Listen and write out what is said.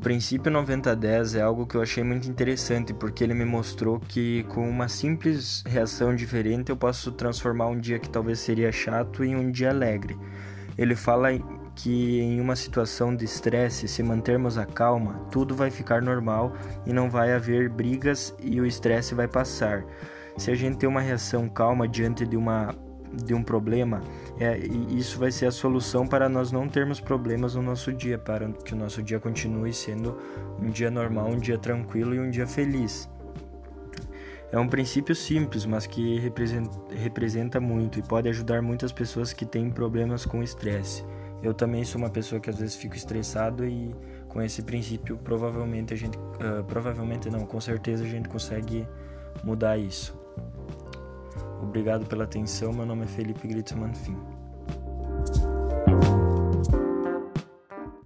princípio 90-10 é algo que eu achei muito interessante porque ele me mostrou que com uma simples reação diferente eu posso transformar um dia que talvez seria chato em um dia alegre. Ele fala que em uma situação de estresse, se mantermos a calma, tudo vai ficar normal e não vai haver brigas e o estresse vai passar. Se a gente tem uma reação calma diante de uma de um problema, é, isso vai ser a solução para nós não termos problemas no nosso dia, para que o nosso dia continue sendo um dia normal, um dia tranquilo e um dia feliz. É um princípio simples, mas que representa, representa muito e pode ajudar muitas pessoas que têm problemas com estresse. Eu também sou uma pessoa que às vezes fico estressado e com esse princípio provavelmente a gente, uh, provavelmente não, com certeza a gente consegue mudar isso. Obrigado pela atenção. Meu nome é Felipe Gritzmann Fim.